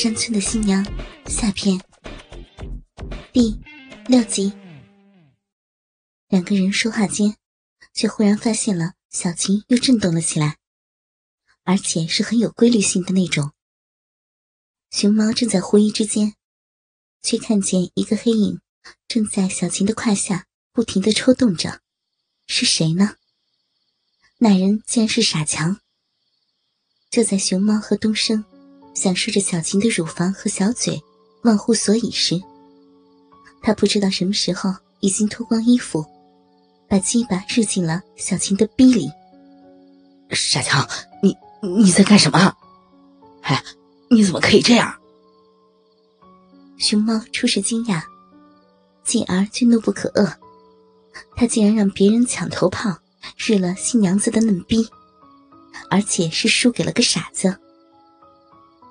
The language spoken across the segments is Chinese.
山村的新娘下篇第六集。两个人说话间，却忽然发现了小琴又震动了起来，而且是很有规律性的那种。熊猫正在狐疑之间，却看见一个黑影正在小琴的胯下不停的抽动着，是谁呢？那人竟然是傻强。就在熊猫和东升。享受着小琴的乳房和小嘴，忘乎所以时，他不知道什么时候已经脱光衣服，把鸡巴日进了小琴的逼里。傻强，你你在干什么？哎，你怎么可以这样？熊猫初时惊讶，继而却怒不可遏，他竟然让别人抢头炮，日了新娘子的嫩逼，而且是输给了个傻子。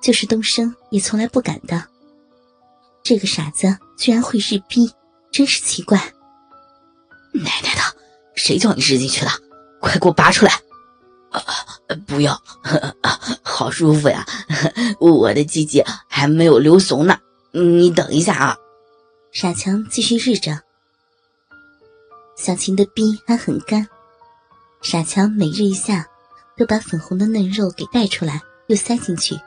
就是东升也从来不敢的。这个傻子居然会日逼，真是奇怪。奶奶的，谁叫你日进去的？快给我拔出来！啊，不要，好舒服呀，我的鸡鸡还没有流怂呢。你等一下啊。傻强继续日着，小琴的逼还很干。傻强每日一下，都把粉红的嫩肉给带出来，又塞进去。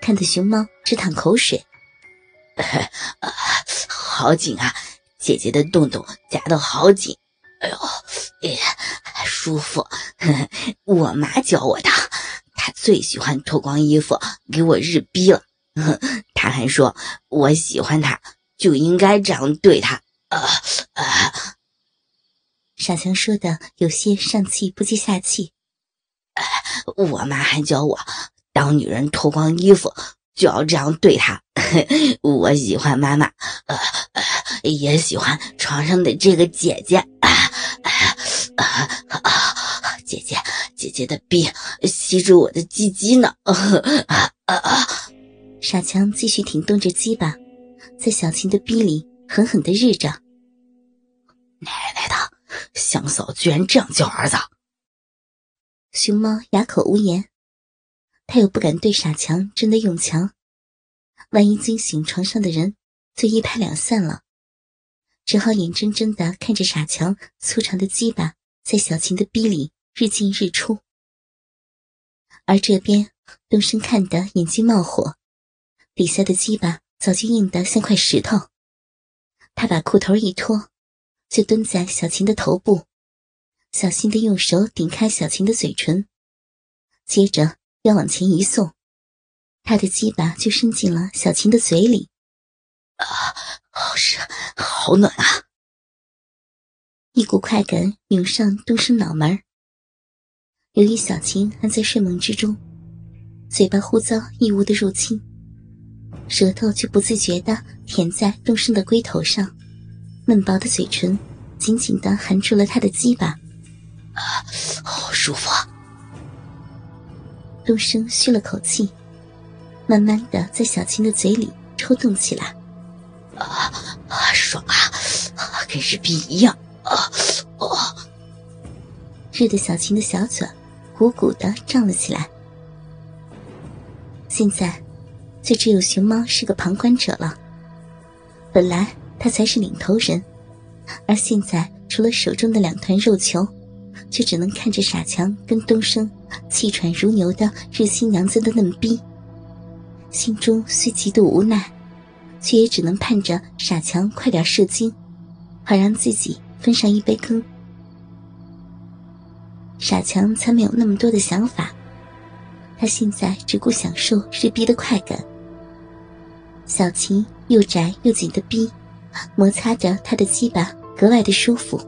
看得熊猫直淌口水，好紧啊！姐姐的洞洞夹得好紧，哎呦，哎，舒服！我妈教我的，她最喜欢脱光衣服给我日逼了。她还说，我喜欢她就应该这样对她。啊啊！傻强说的有些上气不接下气。我妈还教我。当女人脱光衣服就要这样对她。我喜欢妈妈，呃，也喜欢床上的这个姐姐。姐姐，姐姐的逼吸住我的鸡鸡呢。傻强继续挺动着鸡巴，在小琴的逼里狠狠的日着。奶奶的，香嫂居然这样叫儿子！熊猫哑口无言。他又不敢对傻强真的用强，万一惊醒床上的人，就一拍两散了。只好眼睁睁的看着傻强粗长的鸡巴在小琴的逼里日进日出。而这边东升看得眼睛冒火，底下的鸡巴早就硬得像块石头。他把裤头一脱，就蹲在小琴的头部，小心的用手顶开小琴的嘴唇，接着。要往前一送，他的鸡巴就伸进了小琴的嘴里。啊，好热，好暖啊！一股快感涌上东升脑门由于小琴还在睡梦之中，嘴巴忽遭异物的入侵，舌头却不自觉地舔在东升的龟头上，嫩薄的嘴唇紧紧地含住了他的鸡巴。啊，好舒服啊！东升吁了口气，慢慢的在小青的嘴里抽动起来。啊啊，爽啊，跟日逼一样啊！哦，热的小青的小嘴鼓鼓的胀了起来。现在，就只有熊猫是个旁观者了。本来他才是领头人，而现在除了手中的两团肉球。却只能看着傻强跟东升气喘如牛的日新娘子的嫩逼，心中虽极度无奈，却也只能盼着傻强快点射精，好让自己分上一杯羹。傻强才没有那么多的想法，他现在只顾享受日逼的快感。小琴又窄又紧的逼，摩擦着他的鸡巴，格外的舒服。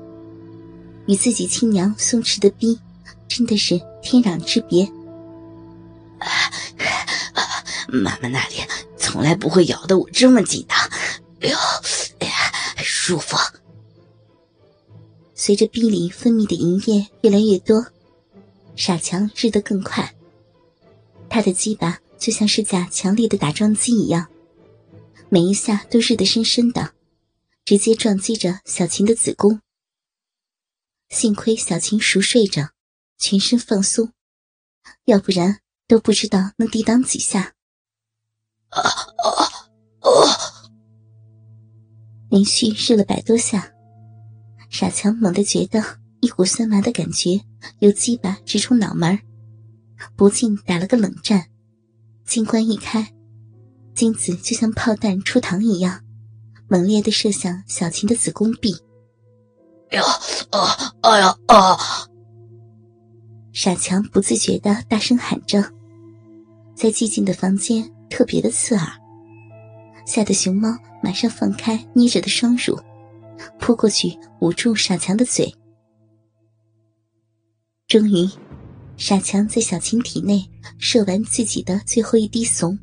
与自己亲娘松弛的逼，真的是天壤之别。妈妈那里从来不会咬得我这么紧的，哎呦，哎呀，舒服。随着逼里分泌的银液越来越多，傻强日得更快。他的鸡巴就像是架强力的打桩机一样，每一下都日得深深的，直接撞击着小琴的子宫。幸亏小青熟睡着全身放松。要不然都不知道能抵挡几下啊啊啊。连续射了百多下傻强猛地觉得一股酸麻的感觉由鸡巴直冲脑门儿不禁打了个冷战。金冠一开精子就像炮弹出膛一样猛烈的射向小青的子宫壁。哟啊，哎呀，啊！傻强不自觉的大声喊着，在寂静的房间特别的刺耳，吓得熊猫马上放开捏着的双乳，扑过去捂住傻强的嘴。终于。傻强在小琴体内射完自己的最后一滴怂，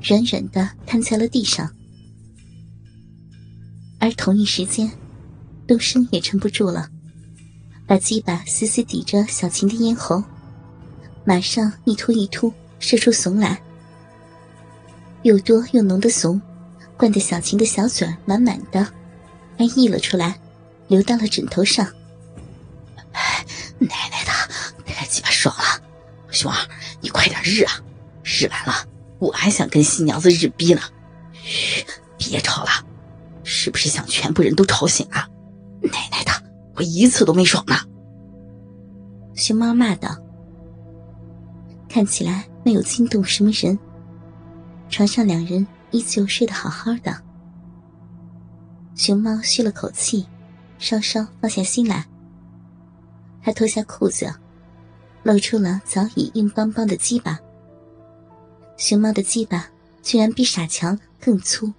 软软的瘫在了地上。而同一时间，东升也撑不住了，把鸡巴死死抵着小琴的咽喉，马上一突一突射出怂来。又多又浓的怂，灌得小琴的小嘴满满的，还溢了出来，流到了枕头上。奶奶的！太鸡巴爽了，熊二，你快点日啊！日完了，我还想跟新娘子日逼呢。嘘，别吵了，是不是想全部人都吵醒啊？奶奶的，我一次都没爽呢！熊猫骂道。看起来没有惊动什么人，床上两人依旧睡得好好的。熊猫吁了口气，稍稍放下心来，他脱下裤子。露出了早已硬邦邦的鸡巴。熊猫的鸡巴居然比傻强更粗，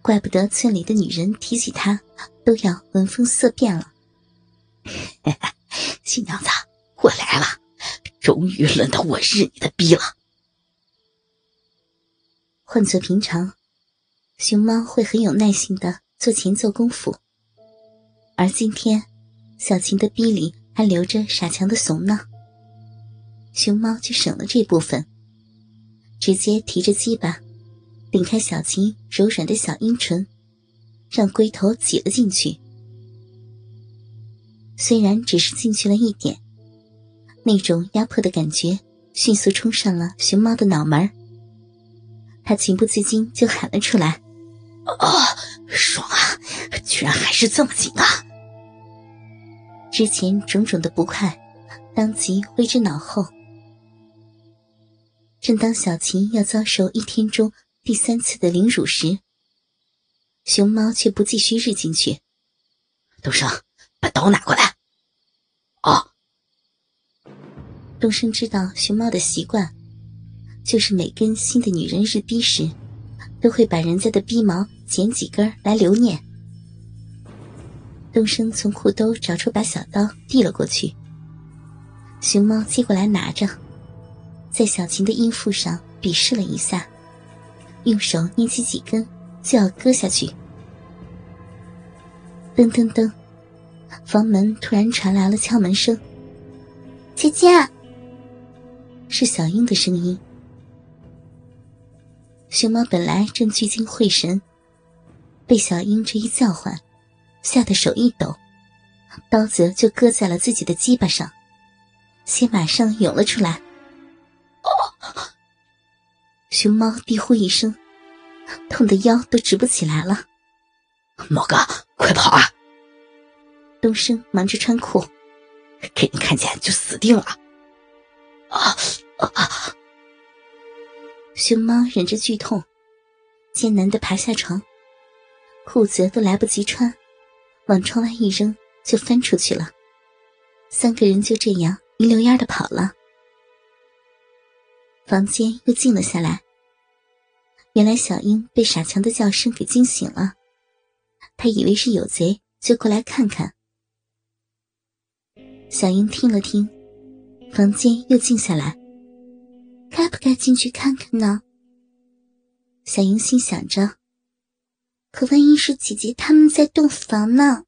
怪不得村里的女人提起他都要闻风色变了。新娘子，我来了，终于轮到我日你的逼了。换做平常，熊猫会很有耐心的做前奏功夫，而今天，小琴的逼里还留着傻强的怂呢。熊猫就省了这部分，直接提着鸡巴，顶开小琴柔软的小阴唇，让龟头挤了进去。虽然只是进去了一点，那种压迫的感觉迅速冲上了熊猫的脑门。他情不自禁就喊了出来：“啊，爽啊！居然还是这么紧啊！”之前种种的不快，当即挥之脑后。正当小琴要遭受一天中第三次的凌辱时，熊猫却不继续日进去。东升，把刀拿过来。哦。东升知道熊猫的习惯，就是每跟新的女人日逼时，都会把人家的逼毛剪几根来留念。东升从裤兜找出把小刀递了过去，熊猫接过来拿着。在小琴的阴腹上比试了一下，用手捏起几根，就要割下去。噔噔噔，房门突然传来了敲门声。姐姐，是小英的声音。熊猫本来正聚精会神，被小英这一叫唤，吓得手一抖，刀子就搁在了自己的鸡巴上，血马上涌了出来。哦熊猫低呼一声，痛的腰都直不起来了。猫哥，快跑啊！东升忙着穿裤，给你看见就死定了。啊啊！熊猫忍着剧痛，艰难的爬下床，裤子都来不及穿，往窗外一扔就翻出去了。三个人就这样一溜烟的跑了。房间又静了下来。原来小英被傻强的叫声给惊醒了，他以为是有贼，就过来看看。小英听了听，房间又静下来，该不该进去看看呢？小英心想着，可万一是姐姐他们在洞房呢？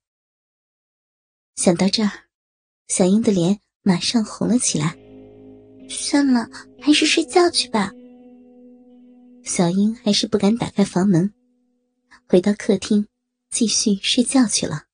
想到这儿，小英的脸马上红了起来。算了，还是睡觉去吧。小英还是不敢打开房门，回到客厅，继续睡觉去了。